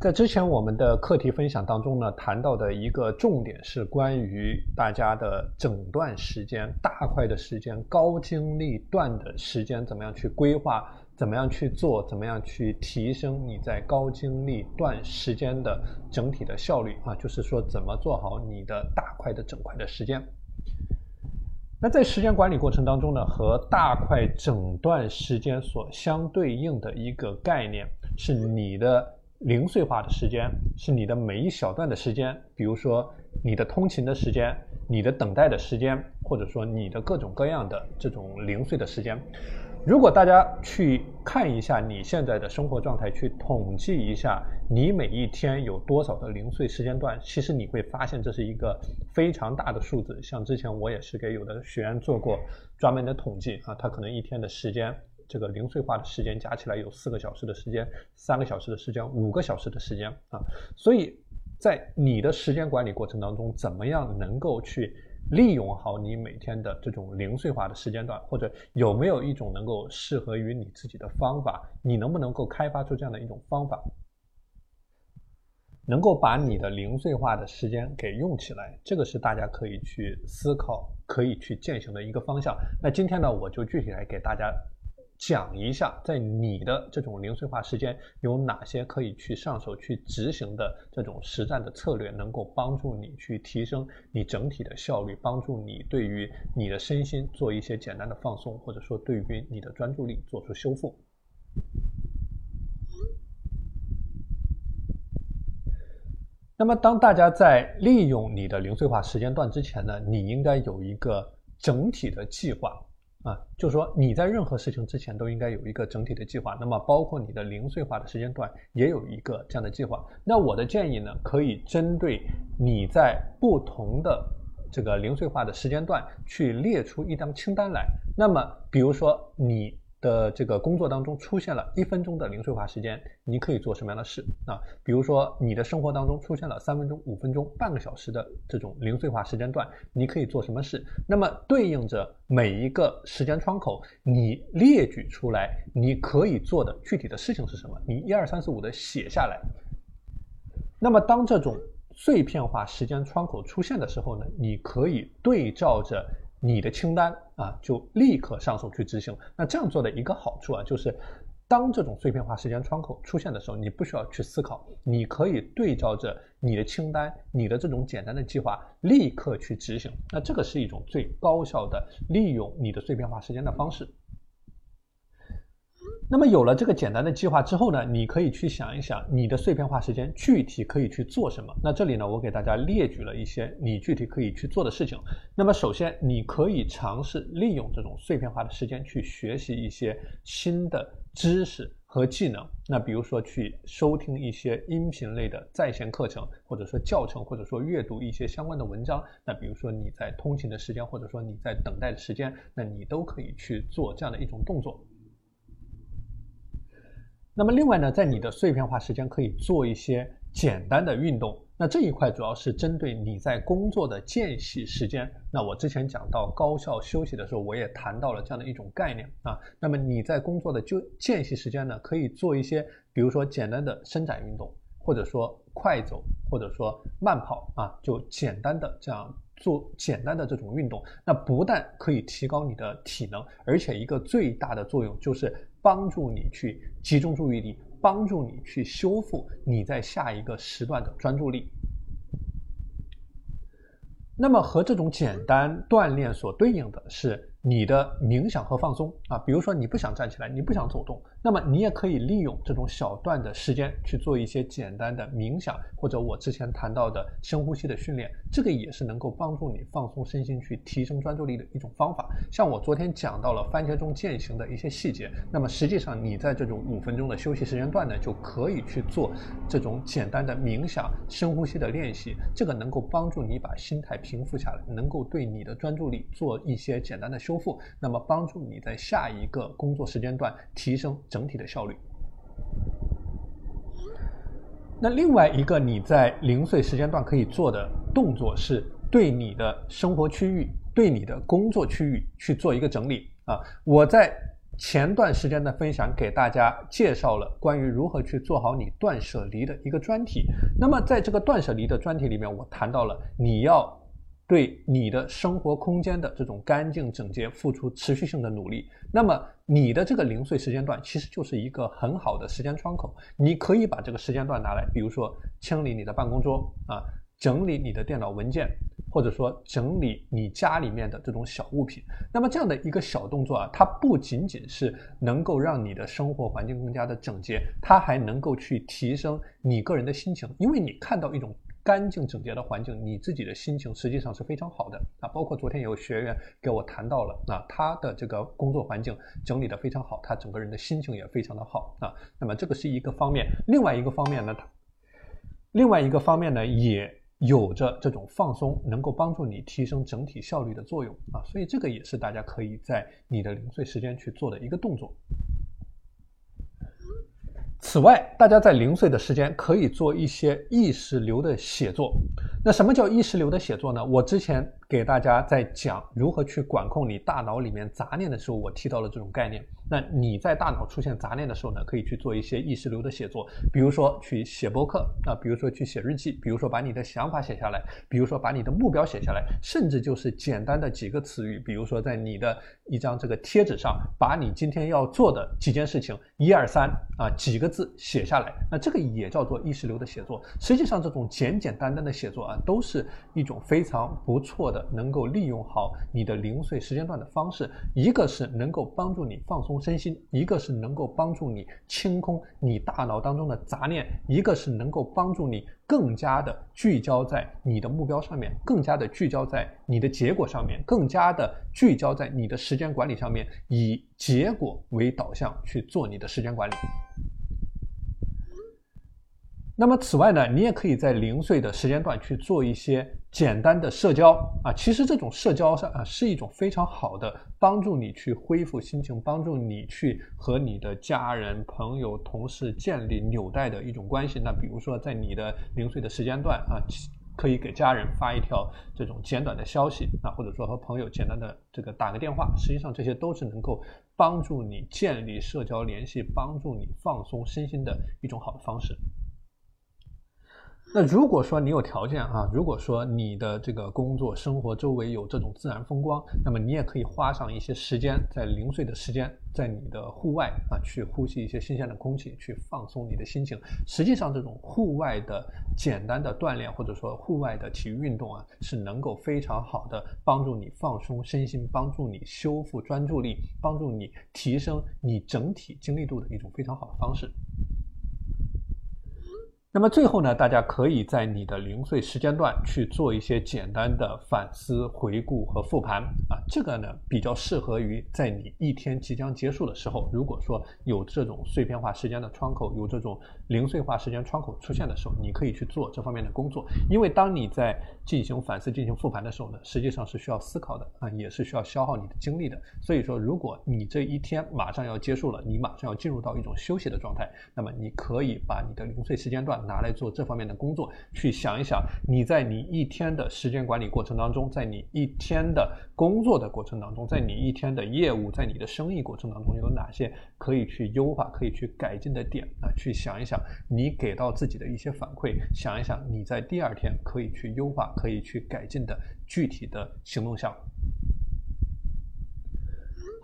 在之前我们的课题分享当中呢，谈到的一个重点是关于大家的整段时间、大块的时间、高精力段的时间怎么样去规划，怎么样去做，怎么样去提升你在高精力段时间的整体的效率啊，就是说怎么做好你的大块的整块的时间。那在时间管理过程当中呢，和大块整段时间所相对应的一个概念是你的。零碎化的时间是你的每一小段的时间，比如说你的通勤的时间、你的等待的时间，或者说你的各种各样的这种零碎的时间。如果大家去看一下你现在的生活状态，去统计一下你每一天有多少的零碎时间段，其实你会发现这是一个非常大的数字。像之前我也是给有的学员做过专门的统计啊，他可能一天的时间。这个零碎化的时间加起来有四个小时的时间，三个小时的时间，五个小时的时间啊，所以在你的时间管理过程当中，怎么样能够去利用好你每天的这种零碎化的时间段，或者有没有一种能够适合于你自己的方法？你能不能够开发出这样的一种方法，能够把你的零碎化的时间给用起来？这个是大家可以去思考、可以去践行的一个方向。那今天呢，我就具体来给大家。讲一下，在你的这种零碎化时间有哪些可以去上手去执行的这种实战的策略，能够帮助你去提升你整体的效率，帮助你对于你的身心做一些简单的放松，或者说对于你的专注力做出修复。那么，当大家在利用你的零碎化时间段之前呢，你应该有一个整体的计划。啊，就说你在任何事情之前都应该有一个整体的计划，那么包括你的零碎化的时间段也有一个这样的计划。那我的建议呢，可以针对你在不同的这个零碎化的时间段去列出一张清单来。那么，比如说你。的这个工作当中出现了一分钟的零碎化时间，你可以做什么样的事啊？比如说你的生活当中出现了三分钟、五分钟、半个小时的这种零碎化时间段，你可以做什么事？那么对应着每一个时间窗口，你列举出来你可以做的具体的事情是什么？你一二三四五的写下来。那么当这种碎片化时间窗口出现的时候呢，你可以对照着。你的清单啊，就立刻上手去执行。那这样做的一个好处啊，就是当这种碎片化时间窗口出现的时候，你不需要去思考，你可以对照着你的清单、你的这种简单的计划，立刻去执行。那这个是一种最高效的利用你的碎片化时间的方式。那么有了这个简单的计划之后呢，你可以去想一想你的碎片化时间具体可以去做什么。那这里呢，我给大家列举了一些你具体可以去做的事情。那么首先，你可以尝试利用这种碎片化的时间去学习一些新的知识和技能。那比如说去收听一些音频类的在线课程，或者说教程，或者说阅读一些相关的文章。那比如说你在通勤的时间，或者说你在等待的时间，那你都可以去做这样的一种动作。那么另外呢，在你的碎片化时间可以做一些简单的运动。那这一块主要是针对你在工作的间隙时间。那我之前讲到高效休息的时候，我也谈到了这样的一种概念啊。那么你在工作的就间隙时间呢，可以做一些，比如说简单的伸展运动，或者说快走，或者说慢跑啊，就简单的这样做简单的这种运动。那不但可以提高你的体能，而且一个最大的作用就是。帮助你去集中注意力，帮助你去修复你在下一个时段的专注力。那么和这种简单锻炼所对应的是。你的冥想和放松啊，比如说你不想站起来，你不想走动，那么你也可以利用这种小段的时间去做一些简单的冥想，或者我之前谈到的深呼吸的训练，这个也是能够帮助你放松身心、去提升专注力的一种方法。像我昨天讲到了番茄钟践行的一些细节，那么实际上你在这种五分钟的休息时间段呢，就可以去做这种简单的冥想、深呼吸的练习，这个能够帮助你把心态平复下来，能够对你的专注力做一些简单的修。复，那么帮助你在下一个工作时间段提升整体的效率。那另外一个你在零碎时间段可以做的动作，是对你的生活区域、对你的工作区域去做一个整理啊。我在前段时间的分享给大家介绍了关于如何去做好你断舍离的一个专题。那么在这个断舍离的专题里面，我谈到了你要对你的生活空间的这种干净整洁付出持续性的努力。那么你的这个零碎时间段其实就是一个很好的时间窗口，你可以把这个时间段拿来，比如说清理你的办公桌啊，整理你的电脑文件。或者说整理你家里面的这种小物品，那么这样的一个小动作啊，它不仅仅是能够让你的生活环境更加的整洁，它还能够去提升你个人的心情，因为你看到一种干净整洁的环境，你自己的心情实际上是非常好的啊。包括昨天有学员给我谈到了啊，他的这个工作环境整理的非常好，他整个人的心情也非常的好啊。那么这个是一个方面，另外一个方面呢，另外一个方面呢也。有着这种放松，能够帮助你提升整体效率的作用啊，所以这个也是大家可以在你的零碎时间去做的一个动作。此外，大家在零碎的时间可以做一些意识流的写作。那什么叫意识流的写作呢？我之前。给大家在讲如何去管控你大脑里面杂念的时候，我提到了这种概念。那你在大脑出现杂念的时候呢，可以去做一些意识流的写作，比如说去写博客啊，比如说去写日记，比如说把你的想法写下来，比如说把你的目标写下来，甚至就是简单的几个词语，比如说在你的一张这个贴纸上，把你今天要做的几件事情，一二三啊几个字写下来，那这个也叫做意识流的写作。实际上，这种简简单单的写作啊，都是一种非常不错的能够利用好你的零碎时间段的方式，一个是能够帮助你放松身心，一个是能够帮助你清空你大脑当中的杂念，一个是能够帮助你更加的聚焦在你的目标上面，更加的聚焦在你的结果上面，更加的聚焦在你的时间管理上面，以结果为导向去做你的时间管理。那么此外呢，你也可以在零碎的时间段去做一些简单的社交啊。其实这种社交上啊，是一种非常好的帮助你去恢复心情，帮助你去和你的家人、朋友、同事建立纽带的一种关系。那比如说在你的零碎的时间段啊，可以给家人发一条这种简短的消息啊，或者说和朋友简单的这个打个电话。实际上这些都是能够帮助你建立社交联系、帮助你放松身心的一种好的方式。那如果说你有条件啊，如果说你的这个工作生活周围有这种自然风光，那么你也可以花上一些时间，在零碎的时间，在你的户外啊，去呼吸一些新鲜的空气，去放松你的心情。实际上，这种户外的简单的锻炼，或者说户外的体育运动啊，是能够非常好的帮助你放松身心，帮助你修复专注力，帮助你提升你整体精力度的一种非常好的方式。那么最后呢，大家可以在你的零碎时间段去做一些简单的反思、回顾和复盘啊，这个呢比较适合于在你一天即将结束的时候，如果说有这种碎片化时间的窗口，有这种零碎化时间窗口出现的时候，你可以去做这方面的工作。因为当你在进行反思、进行复盘的时候呢，实际上是需要思考的啊，也是需要消耗你的精力的。所以说，如果你这一天马上要结束了，你马上要进入到一种休息的状态，那么你可以把你的零碎时间段。拿来做这方面的工作，去想一想，你在你一天的时间管理过程当中，在你一天的工作的过程当中，在你一天的业务，在你的生意过程当中，有哪些可以去优化、可以去改进的点啊？去想一想，你给到自己的一些反馈，想一想你在第二天可以去优化、可以去改进的具体的行动项目。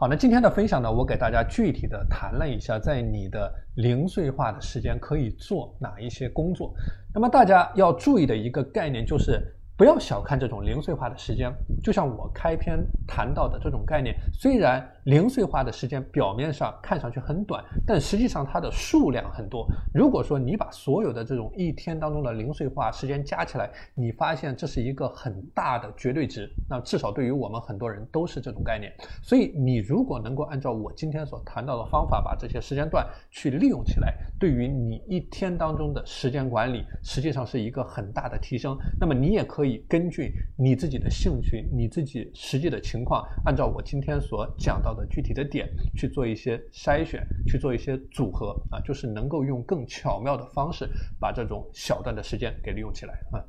好，那今天的分享呢，我给大家具体的谈了一下，在你的零碎化的时间可以做哪一些工作。那么大家要注意的一个概念就是。不要小看这种零碎化的时间，就像我开篇谈到的这种概念，虽然零碎化的时间表面上看上去很短，但实际上它的数量很多。如果说你把所有的这种一天当中的零碎化时间加起来，你发现这是一个很大的绝对值，那至少对于我们很多人都是这种概念。所以你如果能够按照我今天所谈到的方法，把这些时间段去利用起来，对于你一天当中的时间管理，实际上是一个很大的提升。那么你也可以。根据你自己的兴趣、你自己实际的情况，按照我今天所讲的的具体的点去做一些筛选，去做一些组合啊，就是能够用更巧妙的方式把这种小段的时间给利用起来啊。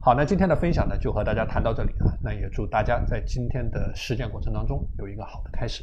好，那今天的分享呢，就和大家谈到这里啊。那也祝大家在今天的实践过程当中有一个好的开始。